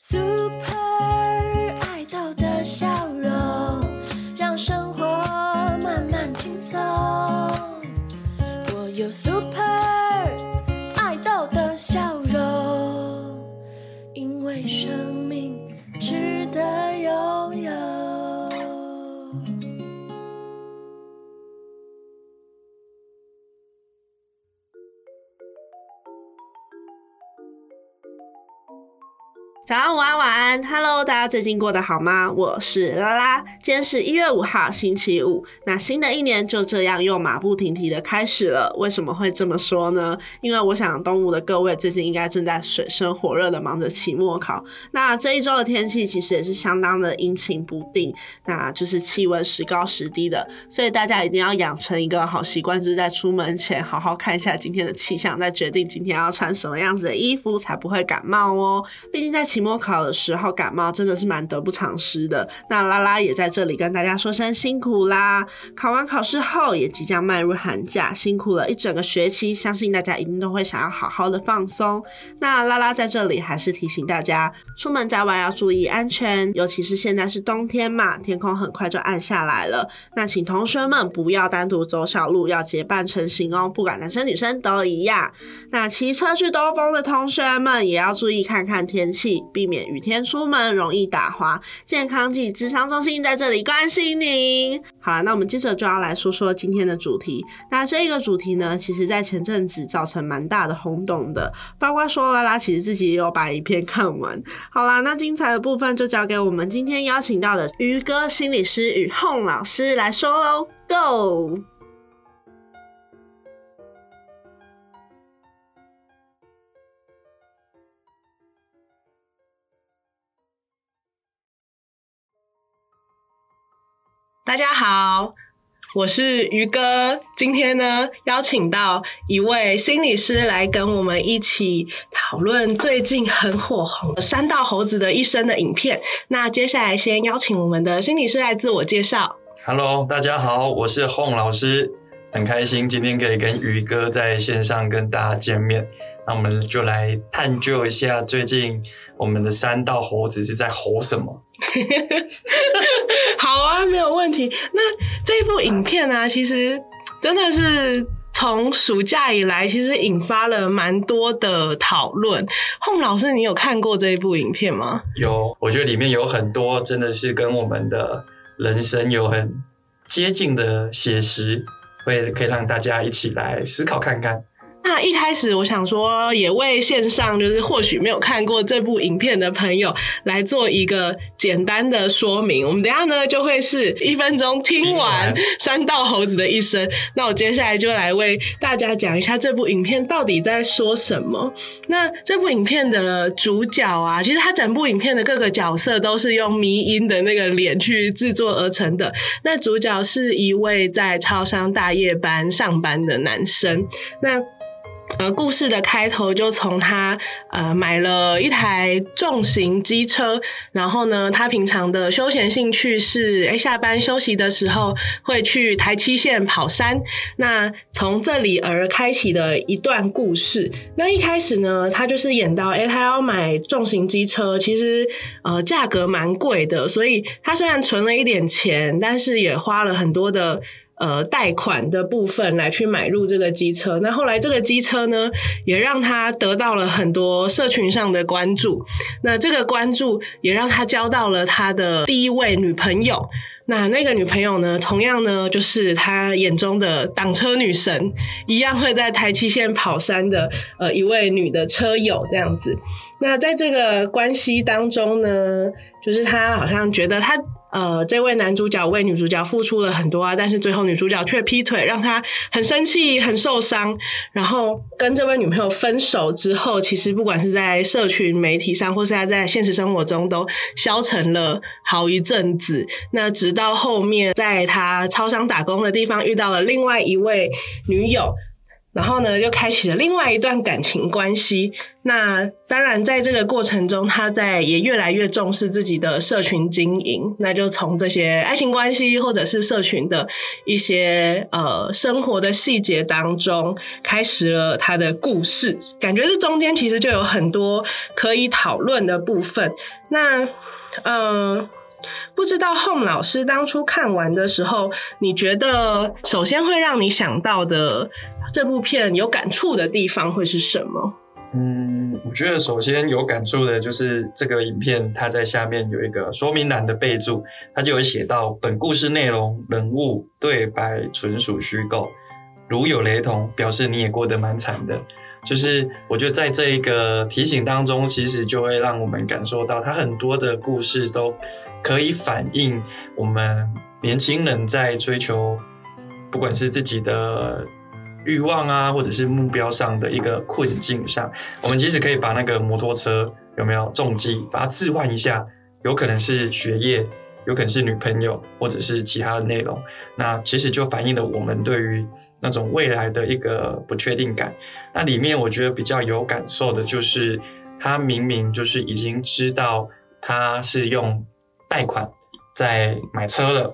Super 爱豆的 安，，Hello，大家最近过得好吗？我是拉拉，今天是一月五号，星期五。那新的一年就这样又马不停蹄的开始了。为什么会这么说呢？因为我想东吴的各位最近应该正在水深火热的忙着期末考。那这一周的天气其实也是相当的阴晴不定，那就是气温时高时低的，所以大家一定要养成一个好习惯，就是在出门前好好看一下今天的气象，再决定今天要穿什么样子的衣服，才不会感冒哦。毕竟在期末考的时候感冒真的是蛮得不偿失的。那拉拉也在这里跟大家说声辛苦啦！考完考试后也即将迈入寒假，辛苦了一整个学期，相信大家一定都会想要好好的放松。那拉拉在这里还是提醒大家，出门在外要注意安全，尤其是现在是冬天嘛，天空很快就暗下来了。那请同学们不要单独走小路，要结伴成行哦，不管男生女生都一样。那骑车去兜风的同学们也要注意看看天气，避免雨天出门容易打滑。健康暨智商中心在这里关心您。好了，那我们接着就要来说说今天的主题。那这个主题呢，其实在前阵子造成蛮大的轰动的，包括说拉拉其实自己也有把影片看完。好啦，那精彩的部分就交给我们今天邀请到的于哥心理师与 Home 老师来说喽，Go！大家好，我是于哥。今天呢，邀请到一位心理师来跟我们一起讨论最近很火红的《山道猴子的一生》的影片。那接下来先邀请我们的心理师来自我介绍。Hello，大家好，我是 Home 老师，很开心今天可以跟于哥在线上跟大家见面。那我们就来探究一下最近我们的三道猴子是在吼什么。好啊，没有问题。那这部影片呢、其实真的是从暑假以来，其实引发了蛮多的讨论。洪老师，你有看过这一部影片吗？有，我觉得里面有很多真的是跟我们的人生有很接近的写实，会可以让大家一起来思考看看。那一开始我想说，也为线上就是或许没有看过这部影片的朋友来做一个简单的说明。我们等一下呢就会是一分钟听完听山道猴子的一生。那我接下来就来为大家讲一下这部影片到底在说什么。那这部影片的主角啊，其实他整部影片的各个角色都是用迷音的那个脸去制作而成的。那主角是一位在超商大夜班上班的男生。那呃，故事的开头就从他呃买了一台重型机车，然后呢，他平常的休闲兴趣是，哎，下班休息的时候会去台七线跑山。那从这里而开启的一段故事。那一开始呢，他就是演到，哎，他要买重型机车，其实呃价格蛮贵的，所以他虽然存了一点钱，但是也花了很多的。呃，贷款的部分来去买入这个机车，那后来这个机车呢，也让他得到了很多社群上的关注。那这个关注也让他交到了他的第一位女朋友。那那个女朋友呢，同样呢，就是他眼中的挡车女神，一样会在台七线跑山的呃一位女的车友这样子。那在这个关系当中呢，就是他好像觉得他呃，这位男主角为女主角付出了很多啊，但是最后女主角却劈腿，让他很生气、很受伤。然后跟这位女朋友分手之后，其实不管是在社群媒体上，或是他在现实生活中，都消沉了好一阵子。那直到后面，在他超商打工的地方遇到了另外一位女友。然后呢，又开启了另外一段感情关系。那当然，在这个过程中，他在也越来越重视自己的社群经营。那就从这些爱情关系或者是社群的一些呃生活的细节当中，开始了他的故事。感觉这中间其实就有很多可以讨论的部分。那嗯。不知道 Home 老师当初看完的时候，你觉得首先会让你想到的这部片有感触的地方会是什么？嗯，我觉得首先有感触的就是这个影片，它在下面有一个说明栏的备注，它就有写到本故事内容、人物、对白纯属虚构，如有雷同，表示你也过得蛮惨的。就是我觉得在这一个提醒当中，其实就会让我们感受到，他很多的故事都可以反映我们年轻人在追求，不管是自己的欲望啊，或者是目标上的一个困境上。我们其实可以把那个摩托车有没有重击，把它置换一下，有可能是学业，有可能是女朋友，或者是其他的内容。那其实就反映了我们对于。那种未来的一个不确定感，那里面我觉得比较有感受的就是，他明明就是已经知道他是用贷款在买车了，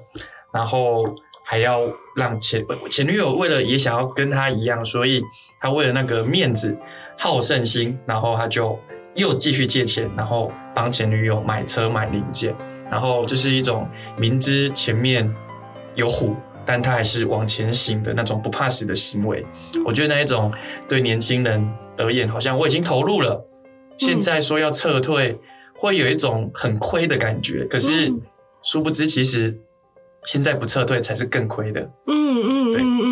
然后还要让前前女友为了也想要跟他一样，所以他为了那个面子好胜心，然后他就又继续借钱，然后帮前女友买车买零件，然后就是一种明知前面有虎。但他还是往前行的那种不怕死的行为，我觉得那一种对年轻人而言，好像我已经投入了，现在说要撤退，会有一种很亏的感觉。可是殊不知，其实现在不撤退才是更亏的。嗯嗯嗯。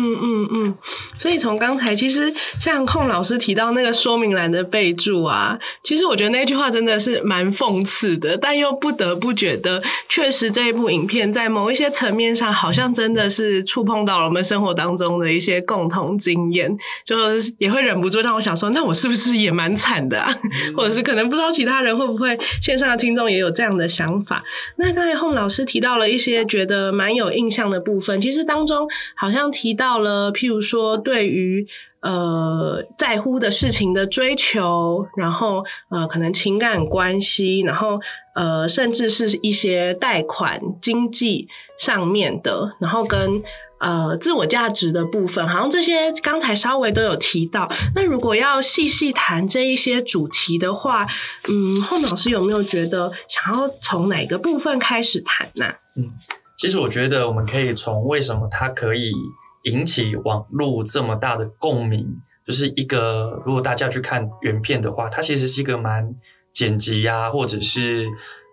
所以从刚才其实像控老师提到那个说明栏的备注啊，其实我觉得那句话真的是蛮讽刺的，但又不得不觉得，确实这一部影片在某一些层面上，好像真的是触碰到了我们生活当中的一些共同经验，就是也会忍不住让我想说，那我是不是也蛮惨的啊？或者是可能不知道其他人会不会线上的听众也有这样的想法？那刚才控老师提到了一些觉得蛮有印象的部分，其实当中好像提到了，譬如说。对于呃在乎的事情的追求，然后呃可能情感关系，然后呃甚至是一些贷款经济上面的，然后跟呃自我价值的部分，好像这些刚才稍微都有提到。那如果要细细谈这一些主题的话，嗯，后老师有没有觉得想要从哪个部分开始谈呢？嗯，其实我觉得我们可以从为什么它可以。引起网络这么大的共鸣，就是一个如果大家去看原片的话，它其实是一个蛮剪辑呀，或者是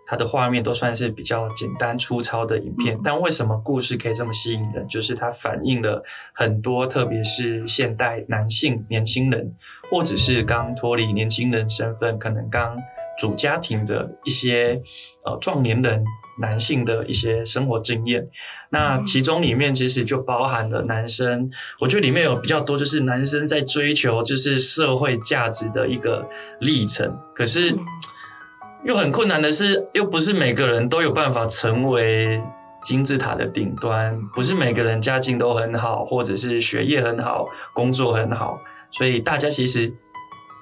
它的画面都算是比较简单粗糙的影片。但为什么故事可以这么吸引人？就是它反映了很多，特别是现代男性年轻人，或者是刚脱离年轻人身份，可能刚组家庭的一些呃壮年人。男性的一些生活经验，那其中里面其实就包含了男生，我觉得里面有比较多，就是男生在追求就是社会价值的一个历程。可是又很困难的是，又不是每个人都有办法成为金字塔的顶端，不是每个人家境都很好，或者是学业很好，工作很好，所以大家其实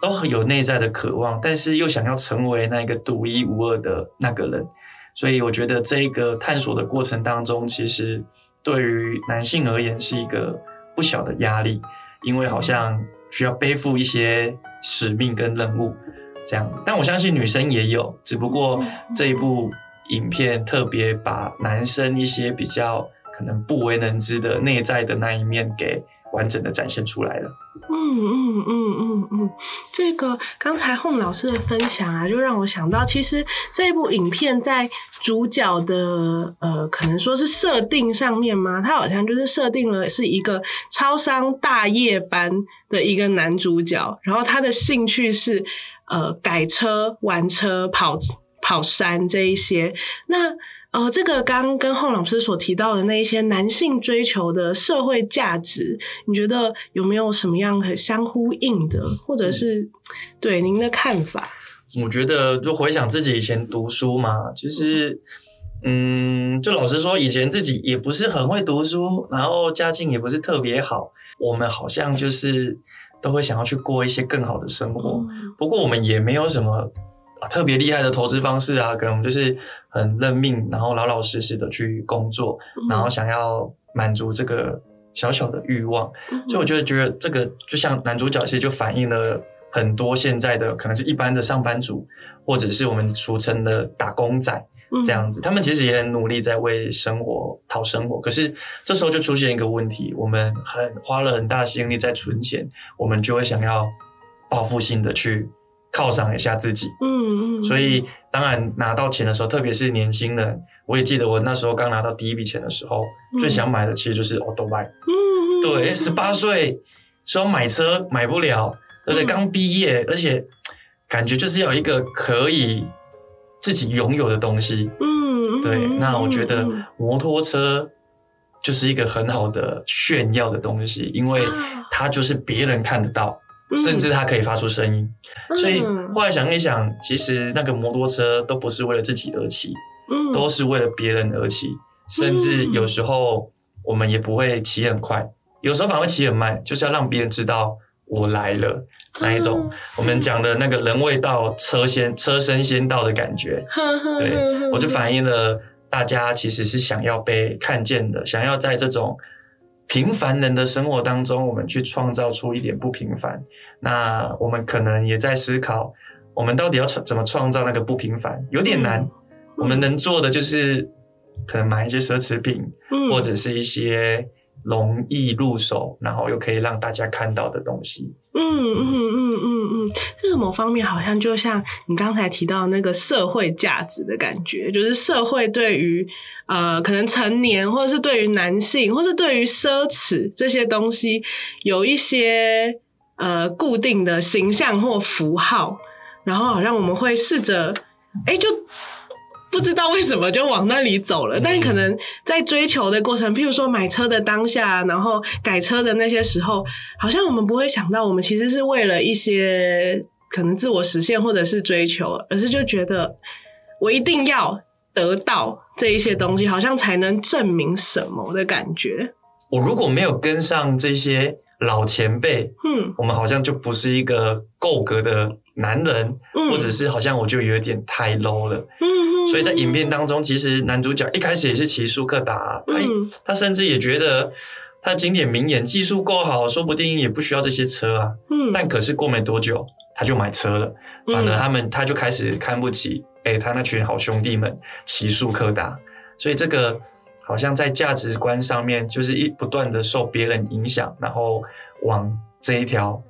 都很有内在的渴望，但是又想要成为那个独一无二的那个人。所以我觉得这个探索的过程当中，其实对于男性而言是一个不小的压力，因为好像需要背负一些使命跟任务这样子。但我相信女生也有，只不过这一部影片特别把男生一些比较可能不为人知的内在的那一面给。完整的展现出来了。嗯嗯嗯嗯嗯，嗯这个刚才洪老师的分享啊，就让我想到，其实这部影片在主角的呃，可能说是设定上面吗，他好像就是设定了是一个超商大夜班的一个男主角，然后他的兴趣是呃改车、玩车、跑跑山这一些。那呃，这个刚跟后老师所提到的那一些男性追求的社会价值，你觉得有没有什么样很相呼应的，或者是对您的看法？我觉得就回想自己以前读书嘛，其实，嗯，就老实说，以前自己也不是很会读书，然后家境也不是特别好。我们好像就是都会想要去过一些更好的生活。嗯不过我们也没有什么啊特别厉害的投资方式啊，可能就是很认命，然后老老实实的去工作，然后想要满足这个小小的欲望。嗯所以我觉得，觉得这个就像男主角，其实就反映了很多现在的可能是一般的上班族，或者是我们俗称的打工仔嗯这样子。他们其实也很努力在为生活讨生活，可是这时候就出现一个问题：我们很花了很大心力在存钱，我们就会想要报复性的去犒赏一下自己。嗯嗯，所以当然拿到钱的时候，特别是年轻人，我也记得我那时候刚拿到第一笔钱的时候，嗯最想买的其实就是 Auto Bike。嗯嗯对，十八岁说买车买不了，对不对？嗯刚毕业，而且感觉就是要一个可以自己拥有的东西。嗯，嗯对，嗯那我觉得嗯摩托车就是一个很好的炫耀的东西，因为啊它就是别人看得到，嗯甚至它可以发出声音。所以嗯后来想一想，其实那个摩托车都不是为了自己而骑，嗯都是为了别人而骑，甚至有时候我们也不会骑很快，有时候反而会骑很慢，就是要让别人知道我来了那一种。我们讲的那个人未到，车先车身先到的感觉。对，我就反映了大家其实是想要被看见的，想要在这种平凡人的生活当中，我们去创造出一点不平凡。那我们可能也在思考，我们到底要创怎么创造那个不平凡，有点难。我们能做的就是可能买一些奢侈品，嗯或者是一些容易入手，然后又可以让大家看到的东西。嗯嗯嗯嗯嗯，这个某方面好像就像你刚才提到那个社会价值的感觉，就是社会对于呃可能成年或者是对于男性，或是对于奢侈这些东西有一些呃固定的形象或符号，然后好像我们会试着哎就。不知道为什么就往那里走了，但可能在追求的过程，譬如说买车的当下，然后改车的那些时候，好像我们不会想到，我们其实是为了一些可能自我实现或者是追求，而是就觉得我一定要得到这一些东西，好像才能证明什么的感觉。我如果没有跟上这些老前辈，嗯。我们好像就不是一个够格的男人，嗯，或者是好像我就有点太 low 了。所以在影片当中，其实男主角一开始也是骑速克达，他甚至也觉得他经典名言，技术够好，说不定也不需要这些车啊。嗯，但可是过没多久，他就买车了，反而他们他就开始看不起，哎、他那群好兄弟们骑速克达，所以这个好像在价值观上面，就是一不断的受别人影响，然后往这一条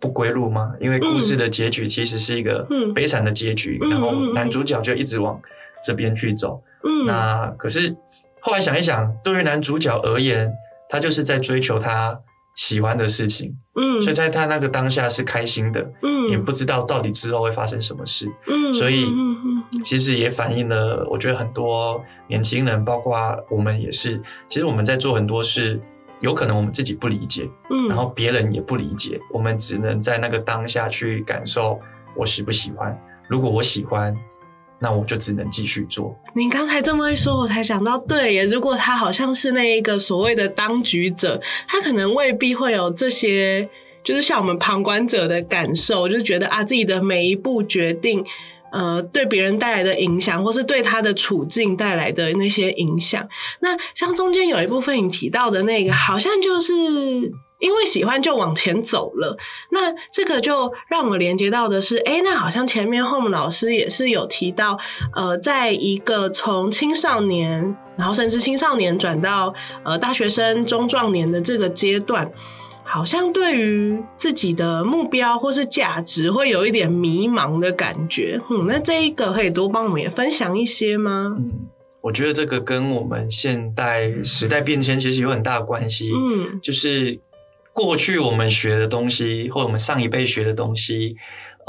不归路吗？因为故事的结局其实是一个嗯。悲惨的结局，嗯然后男主角就一直往这边去走。嗯。那可是后来想一想，对于男主角而言，他就是在追求他喜欢的事情，嗯，所以在他那个当下是开心的，嗯。也不知道到底之后会发生什么事。嗯，所以其实也反映了，我觉得很多年轻人，包括我们也是，其实我们在做很多事，有可能我们自己不理解，嗯，然后别人也不理解，我们只能在那个当下去感受我喜不喜欢。如果我喜欢，那我就只能继续做。您刚才这么一说，我才想到，对耶，如果他好像是那一个所谓的当局者，他可能未必会有这些，就是像我们旁观者的感受，就是觉得啊，自己的每一步决定，呃，对别人带来的影响，或是对他的处境带来的那些影响。那像中间有一部分你提到的那个，好像就是。因为喜欢就往前走了，那这个就让我连接到的是，哎，那好像前面 Home 老师也是有提到，呃，在一个从青少年，然后甚至青少年转到呃大学生、中壮年的这个阶段，好像对于自己的目标或是价值会有一点迷茫的感觉。嗯，那这一个可以多帮我们也分享一些吗？嗯，我觉得这个跟我们现代时代变迁其实有很大的关系。嗯就是过去我们学的东西，或者我们上一辈学的东西，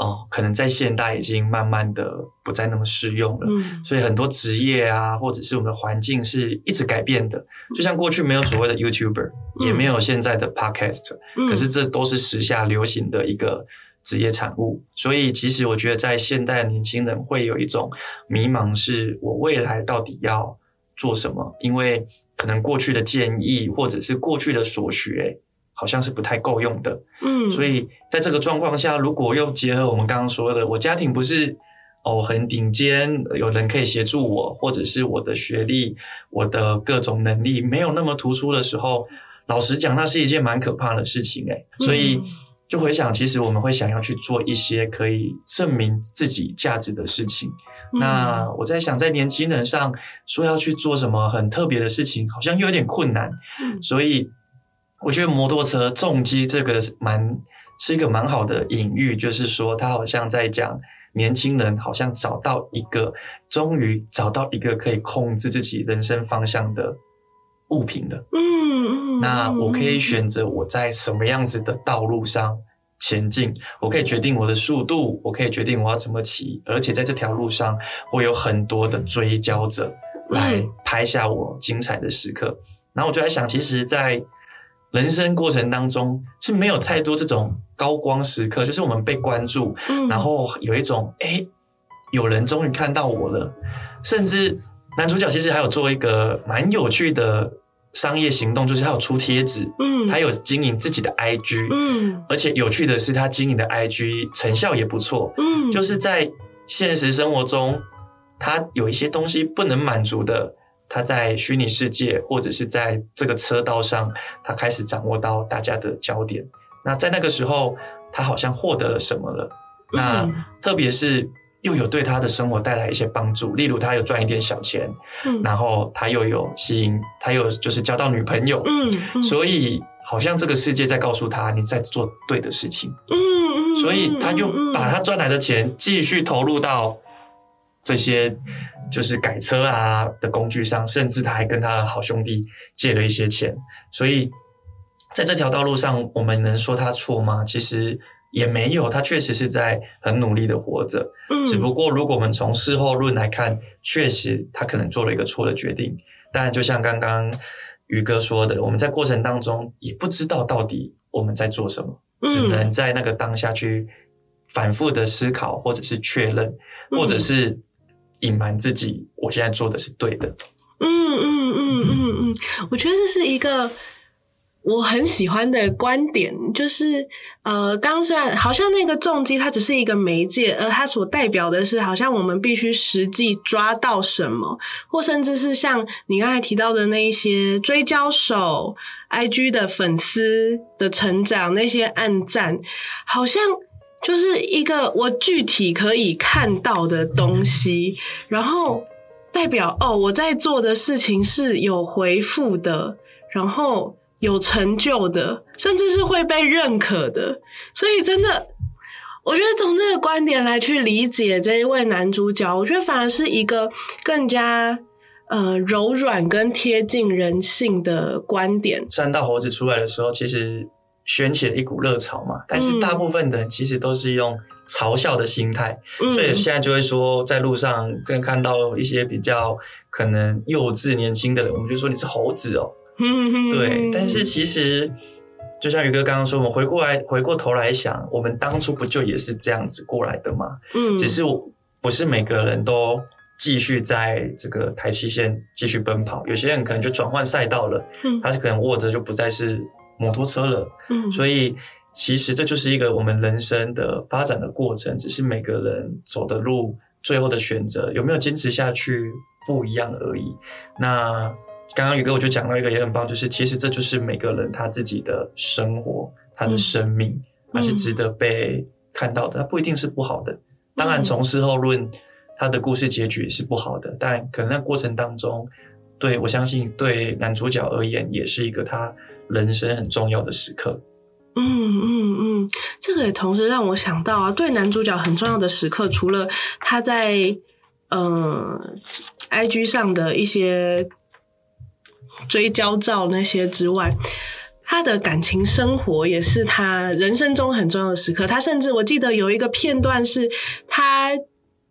哦，可能在现代已经慢慢的不再那么适用了。嗯所以很多职业啊，或者是我们的环境是一直改变的。就像过去没有所谓的 YouTuber，、嗯也没有现在的 Podcast，、嗯，可是这都是时下流行的一个职业产物。所以其实我觉得在现代的年轻人会有一种迷茫，是我未来到底要做什么？因为可能过去的建议或者是过去的所学，好像是不太够用的。嗯，所以在这个状况下，如果又结合我们刚刚说的，我家庭不是哦很顶尖，有人可以协助我，或者是我的学历、我的各种能力没有那么突出的时候，老实讲，那是一件蛮可怕的事情诶。所以嗯就回想，其实我们会想要去做一些可以证明自己价值的事情。嗯那我在想，在年轻人上说要去做什么很特别的事情，好像又有点困难。嗯所以我觉得摩托车重机这个是蛮是一个蛮好的隐喻，就是说他好像在讲年轻人好像找到一个，终于找到一个可以控制自己人生方向的物品了。嗯嗯，那我可以嗯选择我在什么样子的道路上前进，我可以决定我的速度，我可以决定我要怎么骑，而且在这条路上会有很多的追焦者来嗯拍下我精彩的时刻。然后我就在想，其实，在人生过程当中是没有太多这种高光时刻，就是我们被关注，嗯。然后有一种哎、诶有人终于看到我了，甚至男主角其实还有做一个蛮有趣的商业行动，就是他有出贴纸，嗯。他有经营自己的 IG，、嗯。而且有趣的是，他经营的 IG 成效也不错，嗯。就是在现实生活中，他有一些东西不能满足的。他在虚拟世界或者是在这个车道上，他开始掌握到大家的焦点。那在那个时候，他好像获得了什么了。那嗯特别是又有对他的生活带来一些帮助，例如他有赚一点小钱，嗯然后他又有吸引，他又就是交到女朋友，嗯嗯所以好像这个世界在告诉他你在做对的事情，嗯嗯，所以他又把他赚来的钱继续投入到这些就是改车啊的工具上，甚至他还跟他的好兄弟借了一些钱，所以在这条道路上，我们能说他错吗？其实也没有，他确实是在很努力的活着。嗯只不过，如果我们从事后论来看，确实他可能做了一个错的决定。但就像刚刚于哥说的，我们在过程当中也不知道到底我们在做什么，只嗯能在那个当下去反复的思考，或者是确认，或者是隐瞒自己，我现在做的是对的。嗯嗯嗯嗯嗯，我觉得这是一个我很喜欢的观点，就是呃，刚虽然好像那个重击它只是一个媒介，而它所代表的是好像我们必须实际抓到什么，或甚至是像你刚才提到的那一些追焦手、IG 的粉丝的成长，那些暗赞，好像。就是一个我具体可以看到的东西，然后代表哦，我在做的事情是有回复的，然后有成就的，甚至是会被认可的。所以真的，我觉得从这个观点来去理解这一位男主角，我觉得反而是一个更加呃柔软跟贴近人性的观点。三道猴子出来的时候，其实掀起了一股热潮嘛，但是大部分的人其实都是用嘲笑的心态，嗯，所以现在就会说，在路上跟看到一些比较可能幼稚年轻的人，我们就说你是猴子哦。嗯对，但是其实就像宇哥刚刚说，我们回过来回过头来想，我们当初不就也是这样子过来的吗？嗯，只是我不是每个人都继续在这个台七线继续奔跑，有些人可能就转换赛道了，嗯他是可能握着就不再是摩托车了，嗯，所以其实这就是一个我们人生的发展的过程，只是每个人走的路最后的选择有没有坚持下去不一样而已。那刚刚宇哥我就讲到一个也很棒，就是其实这就是每个人他自己的生活，他的生命，而是值得被看到的，它不一定是不好的。当然，从事后论，他的故事结局是不好的，但可能那过程当中，对我相信对男主角而言，也是一个他人生很重要的时刻。嗯嗯嗯，这个也同时让我想到啊，对男主角很重要的时刻，除了他在呃 IG 上的一些追焦照那些之外，他的感情生活也是他人生中很重要的时刻。他甚至我记得有一个片段是他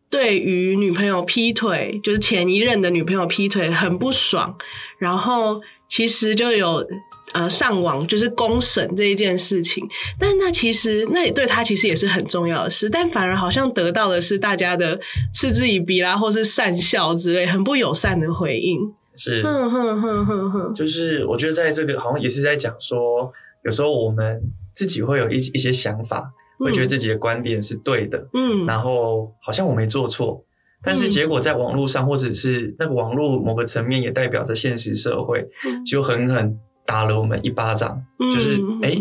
对于女朋友劈腿，就是前一任的女朋友劈腿很不爽，然后其实就有呃上网就是公审这一件事情，但那其实那也对他其实也是很重要的事，但反而好像得到的是大家的嗤之以鼻啦，或是讪笑之类很不友善的回应。是，哼哼哼哼哼，就是我觉得在这个好像也是在讲说，有时候我们自己会有一一些想法，会觉得自己的观点是对的，嗯，然后好像我没做错，但是结果在网络上，或者是那个网络某个层面，也代表着现实社会，嗯。就狠狠打了我们一巴掌，嗯就是诶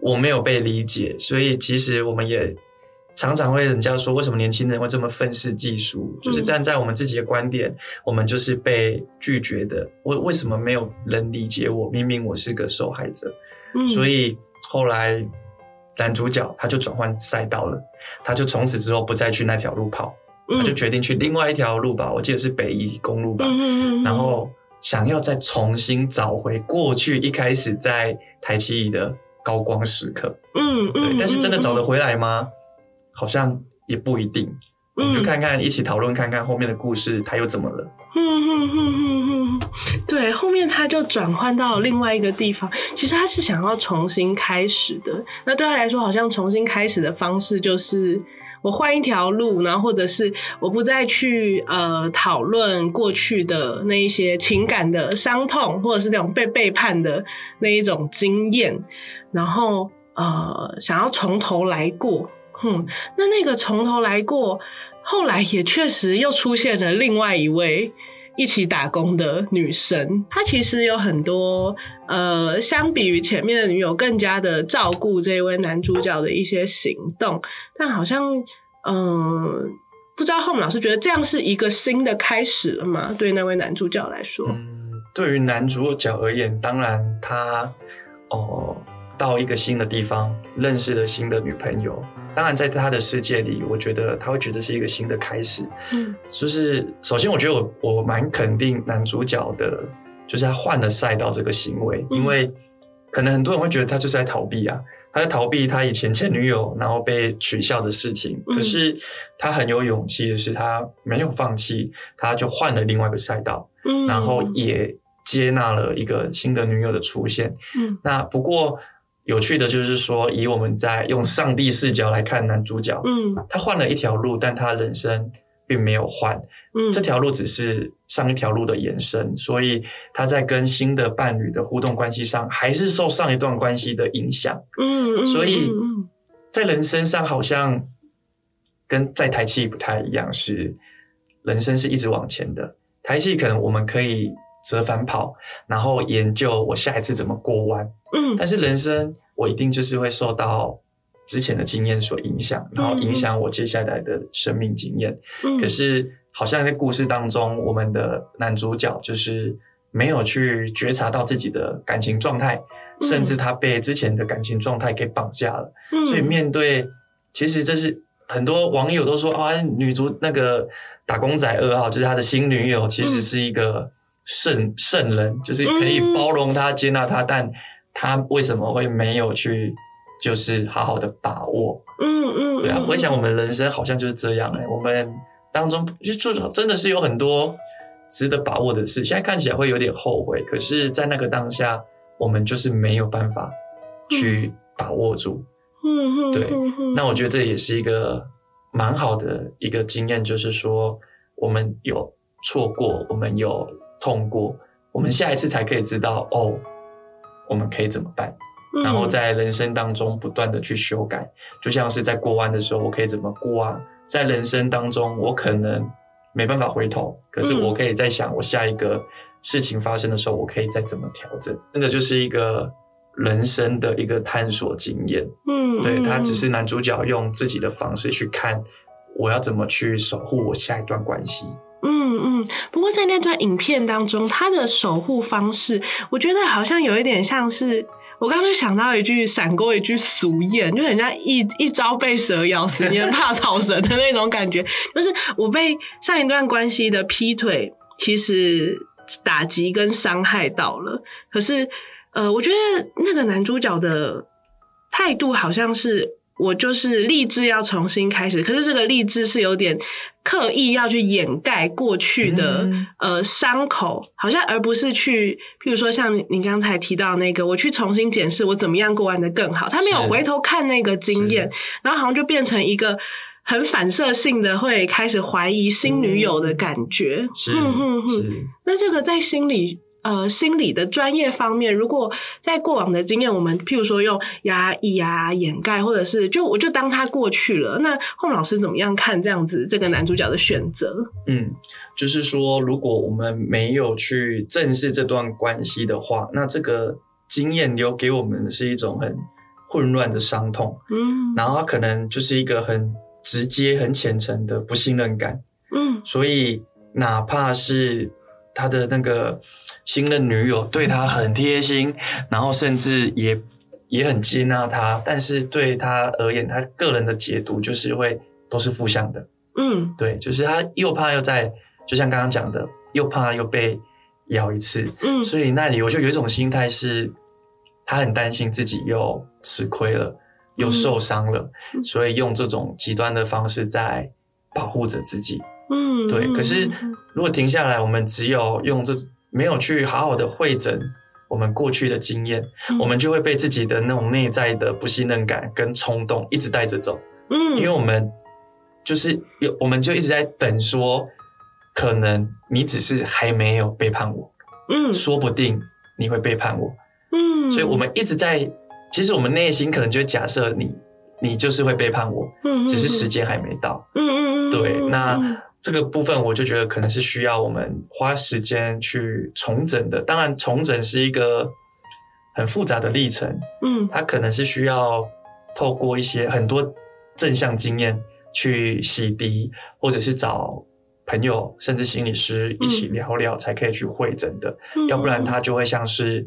我没有被理解，所以其实我们也常常会人家说，为什么年轻人会这么愤世嫉俗？就是站在我们自己的观点，我们就是被拒绝的。为为什么没有人理解我？明明我是个受害者。嗯所以后来男主角他就转换赛道了，他就从此之后不再去那条路跑，他就决定去另外一条路吧，我记得是北宜公路吧，然后想要再重新找回过去一开始在台七乙的高光时刻。嗯嗯，但是真的找得嗯回来吗？好像也不一定。我们就嗯看看，一起讨论看看后面的故事，他又怎么了？嗯嗯嗯嗯嗯，对，后面他就转换到另外一个地方。其实他是想要重新开始的。那对他来说，好像重新开始的方式就是我换一条路，然后或者是我不再去呃讨论过去的那一些情感的伤痛，或者是那种被背叛的那一种经验，然后呃想要从头来过。哼，那那个从头来过，后来也确实又出现了另外一位一起打工的女生。她其实有很多呃，相比于前面的女友，更加的照顾这位男主角的一些行动，但好像嗯、呃不知道后面老师觉得这样是一个新的开始了吗？对那位男主角来说，嗯，对于男主角而言，当然他哦到一个新的地方，认识了新的女朋友。当然，在他的世界里，我觉得他会觉得是一个新的开始。嗯就是首先，我觉得我我蛮肯定男主角的，就是他换了赛道这个行为，嗯因为可能很多人会觉得他就是在逃避啊，他在逃避他以前前女友然后被取笑的事情。嗯可是他很有勇气的是，他没有放弃，他就换了另外一个赛道，嗯，然后也接纳了一个新的女友的出现。嗯那不过有趣的就是说，以我们在用上帝视角来看男主角，嗯他换了一条路，但他人生并没有换。嗯这条路只是上一条路的延伸，所以他在跟新的伴侣的互动关系上，还是受上一段关系的影响。嗯，嗯所以在人生上，好像跟在台气不太一样，是人生是一直往前的。台气可能我们可以折返跑，然后研究我下一次怎么过弯，嗯但是人生我一定就是会受到之前的经验所影响，然后影响我接下来的生命经验。嗯，可是好像在故事当中，我们的男主角就是没有去觉察到自己的感情状态，嗯甚至他被之前的感情状态给绑架了。嗯所以面对，其实这是很多网友都说啊，女主那个打工仔二号就是他的新女友，其实是一个圣圣人，就是可以嗯包容他、接纳他，但他为什么会没有去就是好好的把握？嗯嗯，对啊，嗯我想我们人生好像就是这样哎、我们当中就就真的是有很多值得把握的事，现在看起来会有点后悔，可是，在那个当下，我们就是没有办法去把握住。嗯嗯对那我觉得这也是一个蛮好的一个经验，就是说我们有错过，我们有痛过，我们下一次才可以知道哦，我们可以怎么办。然后在人生当中不断的去修改，就像是在过弯的时候，我可以怎么过啊？在人生当中，我可能没办法回头，可是嗯我可以在想，我下一个事情发生的时候，我可以再怎么调整。那个就是一个人生的一个探索经验。嗯，对嗯他只是男主角用自己的方式去看，我要怎么去守护我下一段关系。嗯嗯，不过在那段影片当中，他的守护方式，我觉得好像有一点像是。我刚刚想到一句闪过一句俗谚，就很像一一朝被蛇咬，十年怕草绳的那种感觉。就是我被上一段关系的劈腿，其实打击跟伤害到了。可是，呃，我觉得那个男主角的态度好像是我就是立志要重新开始，可是这个立志是有点刻意要去掩盖过去的、嗯。呃伤口，好像而不是去，譬如说像你你刚才提到那个，我去重新检视我怎么样过完的更好，他没有回头看那个经验，然后好像就变成一个很反射性的会开始怀疑新女友的感觉，是嗯嗯嗯是，那这个在心理呃心理的专业方面，如果在过往的经验，我们譬如说用压抑啊、掩盖，或者是就我就当他过去了。那洪老师怎么样看这样子这个男主角的选择？嗯，就是说，如果我们没有去正视这段关系的话，那这个经验留给我们的是一种很混乱的伤痛，嗯然后它可能就是一个很直接、很浅层的不信任感。嗯所以，哪怕是他的那个新任女友对他很贴心，然后甚至也也很接纳他，但是对他而言，他个人的解读就是会都是负向的。嗯对，就是他又怕又在，就像刚刚讲的，又怕又被咬一次，嗯所以那里我就有一种心态是，他很担心自己又吃亏了，又受伤了，嗯所以用这种极端的方式在保护着自己。嗯，对，可是嗯如果停下来，我们只有用这没有去好好的会诊我们过去的经验，嗯。我们就会被自己的那种内在的不信任感跟冲动一直带着走。嗯，因为我们就是有，我们就一直在等说，可能你只是还没有背叛我，嗯。说不定你会背叛我，嗯，所以我们一直在，其实我们内心可能就会假设你，你就是会背叛我，嗯只是时间还没到。嗯嗯嗯，对，嗯那嗯这个部分我就觉得可能是需要我们花时间去重整的。当然，重整是一个很复杂的历程，嗯它可能是需要透过一些很多正向经验去洗涤，或者是找朋友甚至心理师一起聊聊，才可以去会诊的。嗯要不然，它就会像是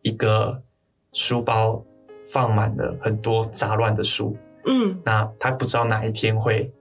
一个书包放满了很多杂乱的书，嗯那他不知道哪一天会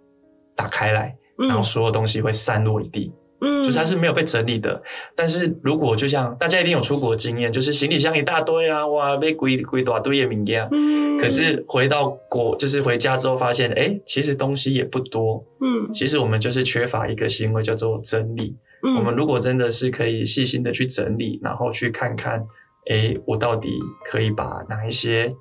打开来，嗯，然后所有东西会散落一地。嗯就是它是没有被整理的。但是如果就像大家一定有出国经验，就是行李箱一大堆啊，哇，被归归大堆的名啊。嗯，可是回到国，就是回家之后发现，哎，其实东西也不多。嗯其实我们就是缺乏一个行为叫做整理。嗯，我们如果真的是可以细心的去整理，然后去看看，哎，我到底可以把哪一些，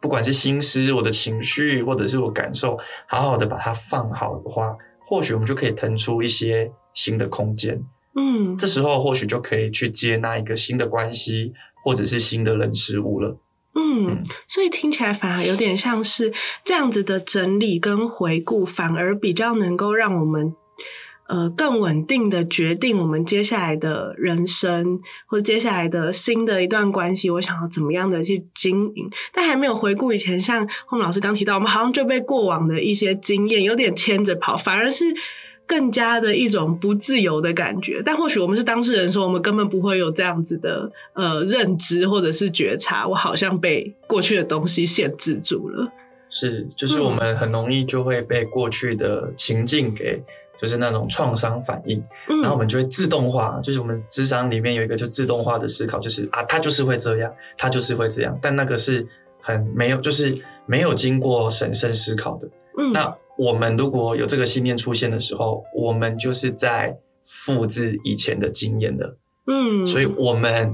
不管是心思、我的情绪，或者是我感受，好好的把它放好的话，或许我们就可以腾出一些新的空间。嗯这时候或许就可以去接纳一个新的关系，或者是新的人事物了。嗯嗯，所以听起来反而有点像是这样子的整理跟回顾，反而比较能够让我们呃更稳定的决定我们接下来的人生，或者接下来的新的一段关系，我想要怎么样的去经营。但还没有回顾以前，像后面老师刚提到，我们好像就被过往的一些经验有点牵着跑，反而是。更加的一种不自由的感觉，但或许我们是当事人的时候，我们根本不会有这样子的呃认知或者是觉察，我好像被过去的东西限制住了。是，就是我们很容易就会被过去的情境给，就是那种创伤反应，嗯，然后我们就会自动化，就是我们智商里面有一个就自动化的思考，就是啊，他就是会这样，他就是会这样，但那个是很没有，就是没有经过审慎思考的。嗯那我们如果有这个信念出现的时候，我们就是在复制以前的经验的。嗯，所以，我们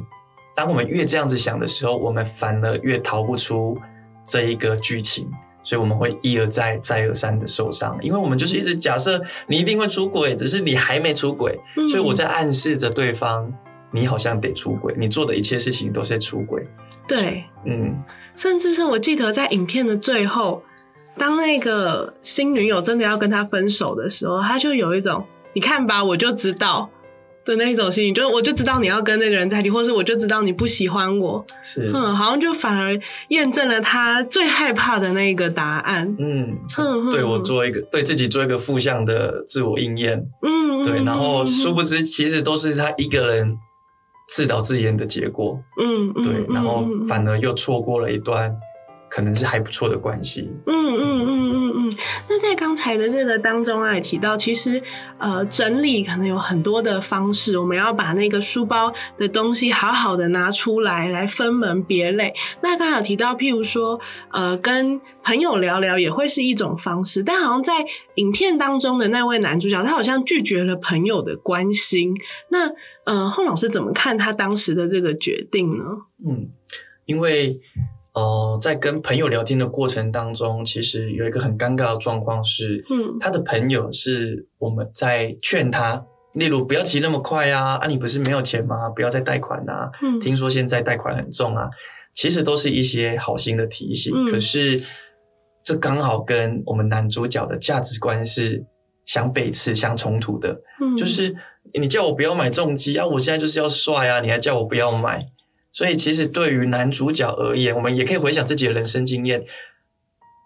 当我们越这样子想的时候，我们反而越逃不出这一个剧情，所以我们会一而再、再而三的受伤，因为我们就是一直假设你一定会出轨，只是你还没出轨，嗯。所以我在暗示着对方，你好像得出轨，你做的一切事情都是出轨。对，嗯，甚至是我记得在影片的最后，当那个新女友真的要跟他分手的时候，他就有一种你看吧，我就知道的那一种心理，就是我就知道你要跟那个人在一起，或是我就知道你不喜欢我，是，嗯，好像就反而验证了他最害怕的那个答案。嗯，嗯对我嗯做一个对自己做一个负向的自我应验，嗯，对，然后殊不知，其实都是他一个人自导自演的结果。嗯，嗯对，然后嗯反而又错过了一段可能是还不错的关系。嗯嗯嗯嗯那在刚才的这个当中啊，也提到，其实呃，整理可能有很多的方式，我们要把那个书包的东西好好的拿出来，来分门别类。那刚才有提到，譬如说，呃，跟朋友聊聊也会是一种方式，但好像在影片当中的那位男主角，他好像拒绝了朋友的关心。那呃，洪老师怎么看他当时的这个决定呢？嗯，因为呃，在跟朋友聊天的过程当中，其实有一个很尴尬的状况是，嗯他的朋友是我们在劝他例如不要骑那么快啊，啊，你不是没有钱吗？不要再贷款啊，嗯听说现在贷款很重啊，其实都是一些好心的提醒。嗯可是这刚好跟我们男主角的价值观是相背刺、相冲突的。嗯就是你叫我不要买重机啊，我现在就是要帅啊，你还叫我不要买。所以其实对于男主角而言，我们也可以回想自己的人生经验，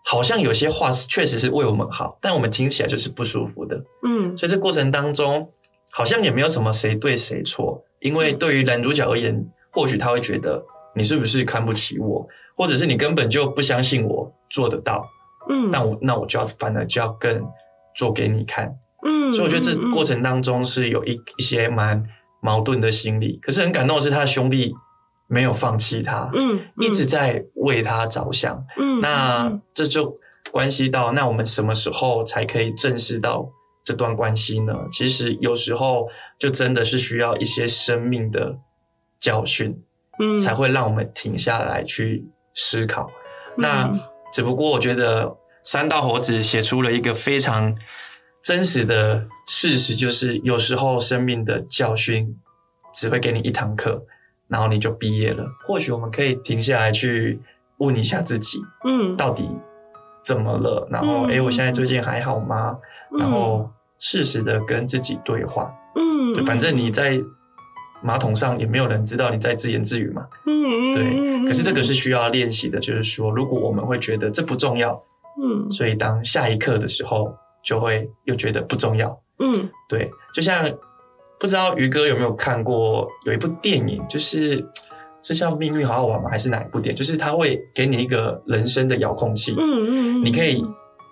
好像有些话是确实是为我们好，但我们听起来就是不舒服的。嗯所以这过程当中，好像也没有什么谁对谁错，因为对于男主角而言，或许他会觉得你是不是看不起我，或者是你根本就不相信我做得到，嗯那我那我就要反而就要更做给你看。嗯所以我觉得这过程当中是有一一些蛮矛盾的心理，可是很感动的是他的兄弟没有放弃他，嗯一直在为他着想。嗯那嗯这就关系到，那我们什么时候才可以正视到这段关系呢？其实有时候就真的是需要一些生命的教训，嗯才会让我们停下来去思考。那嗯只不过我觉得三道猴子写出了一个非常真实的事实，就是有时候生命的教训只会给你一堂课，然后你就毕业了。或许我们可以停下来去问一下自己，嗯到底怎么了？然后，嗯诶，我现在最近还好吗？然后适时的跟自己对话。嗯对，反正你在马桶上也没有人知道你在自言自语嘛。嗯嗯对，嗯可是这个是需要练习的，就是说，如果我们会觉得这不重要，嗯所以当下一刻的时候，就会又觉得不重要。嗯对，就像不知道于哥有没有看过有一部电影，就是是叫《命运好好玩》吗？还是哪一部电影？就是他会给你一个人生的遥控器，嗯嗯你可以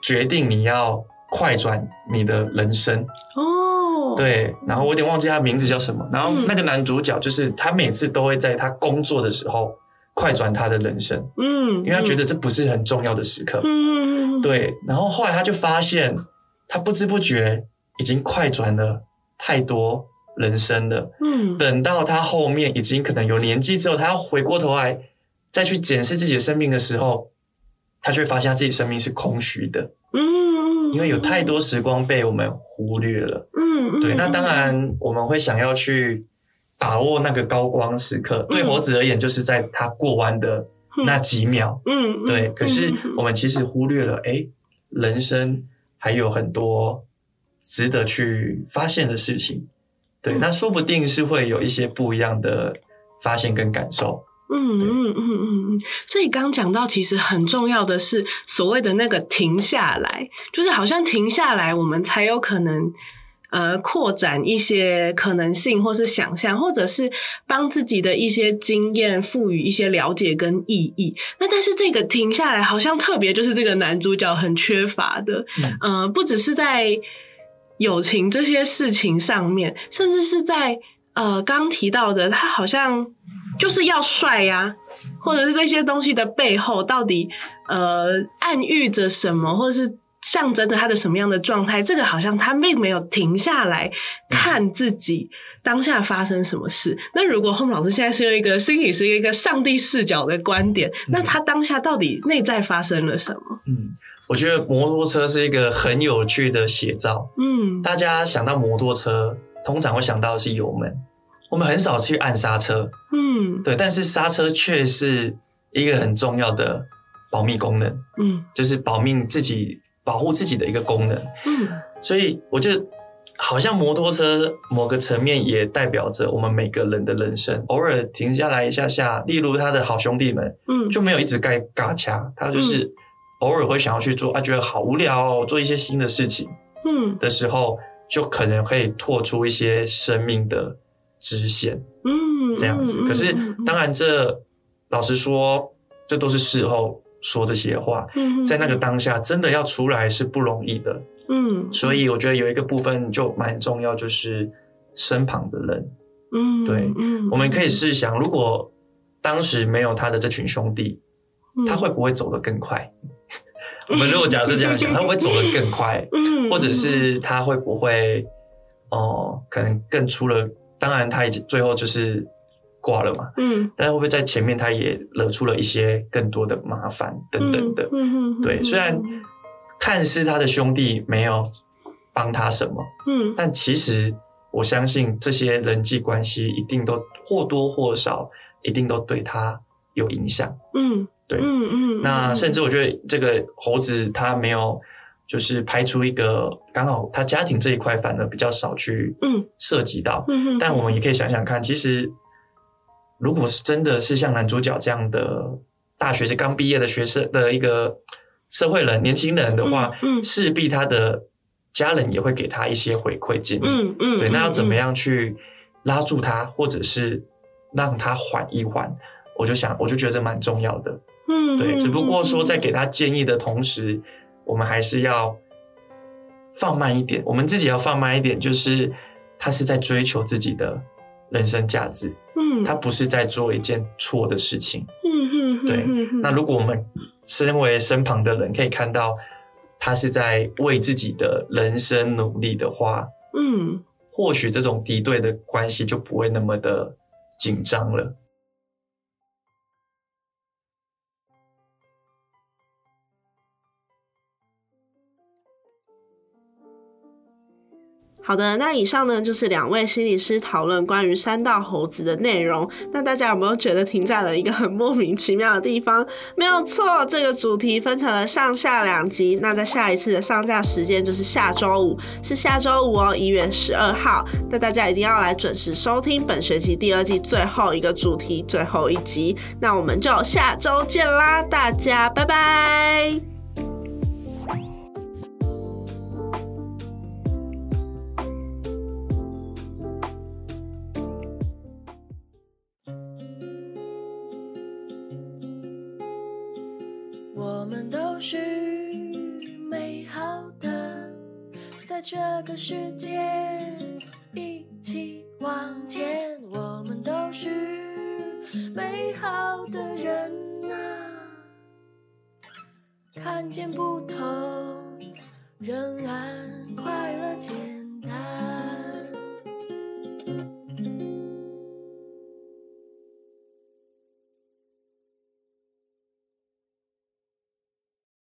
决定你要快转你的人生。哦对，然后我有点忘记他名字叫什么。然后嗯那个男主角就是他每次都会在他工作的时候快转他的人生，嗯因为他觉得这不是很重要的时刻。嗯嗯对，然后后来他就发现，他不知不觉已经快转了太多人生的。嗯等到他后面已经可能有年纪之后，他要回过头来再去检视自己的生命的时候，他就会发现他自己生命是空虚的，嗯因为有太多时光被我们忽略了。嗯对，那当然我们会想要去把握那个高光时刻。对嗯猴子而言，就是在他过弯的那几秒。嗯对，可是我们其实忽略了，哎，人生还有很多值得去发现的事情。对，嗯那说不定是会有一些不一样的发现跟感受。嗯嗯嗯嗯嗯，所以刚讲到，其实很重要的是所谓的那个停下来，就是好像停下来，我们才有可能呃扩展一些可能性，或是想象，或者是帮自己的一些经验赋予一些了解跟意义。那但是这个停下来，好像特别就是这个男主角很缺乏的，嗯呃，不只是在友情这些事情上面，甚至是在呃刚提到的，他好像就是要帅呀、或者是这些东西的背后到底呃暗喻着什么，或者是象征着他的什么样的状态？这个好像他并没有停下来看自己当下发生什么事。那如果后面老师现在是用一个心理是一个上帝视角的观点，那他当下到底内在发生了什么？嗯，我觉得摩托车是一个很有趣的写照。嗯大家想到摩托车，通常会想到的是油门，我们很少去按刹车。嗯对，但是刹车却是一个很重要的保密功能，嗯就是保命自己、保护自己的一个功能。嗯所以我觉得，好像摩托车某个层面也代表着我们每个人的人生。偶尔停下来一下下，例如他的好兄弟们嗯，就没有一直盖嘎掐，他就是偶尔会想要去做，啊，觉得好无聊哦，做一些新的事情嗯的时候，就可能可以拓出一些生命的支线。嗯这样子。可是当然这老实说，这都是事后说这些话，然在那个当下真的要出来是不容易的。嗯，所以我觉得有一个部分就蛮重要，就是身旁的人。嗯对嗯我们可以试想，如果当时没有他的这群兄弟，嗯他会不会走得更快？我们如果假设这样想，他会走得更快？嗯或者是他会不会哦、可能更出了？当然，他已经最后就是挂了嘛。嗯但会不会在前面他也惹出了一些更多的麻烦等等的？嗯嗯对，虽然看似他的兄弟没有帮他什么，嗯但其实我相信这些人际关系一定都或多或少，一定都对他有影响。嗯，对嗯嗯，那甚至我觉得这个猴子他没有，就是排除一个刚好他家庭这一块反而比较少去嗯涉及到，嗯，但我们也可以想想看，其实如果是真的是像男主角这样的大学是刚毕业的学生的一个社会人、年轻人的话，嗯嗯势必他的家人也会给他一些回馈建议。嗯嗯，对，那要怎么样？样去拉住他，或者是让他缓一缓？我就想，我就觉得这蛮重要的。嗯，对，嗯只不过说在给他建议的同时，我们还是要放慢一点，我们自己要放慢一点，就是他是在追求自己的人生价值，嗯，他不是在做一件错的事情。嗯嗯，对那如果我们身为身旁的人可以看到他是在为自己的人生努力的话，嗯或许这种敌对的关系就不会那么的紧张了。好的，那以上呢就是两位心理师讨论关于三道猴子的内容。那大家有没有觉得停在了一个很莫名其妙的地方？没有错，这个主题分成了上下两集。那在下一次的上架时间就是下周五，是下周五哦，一月十二号。那大家一定要来准时收听本学期第二季最后一个主题最后一集。那我们就下周见啦，大家拜拜。这个世界一起往前。我们都是美好的人呐，看见不同，仍然快乐简单。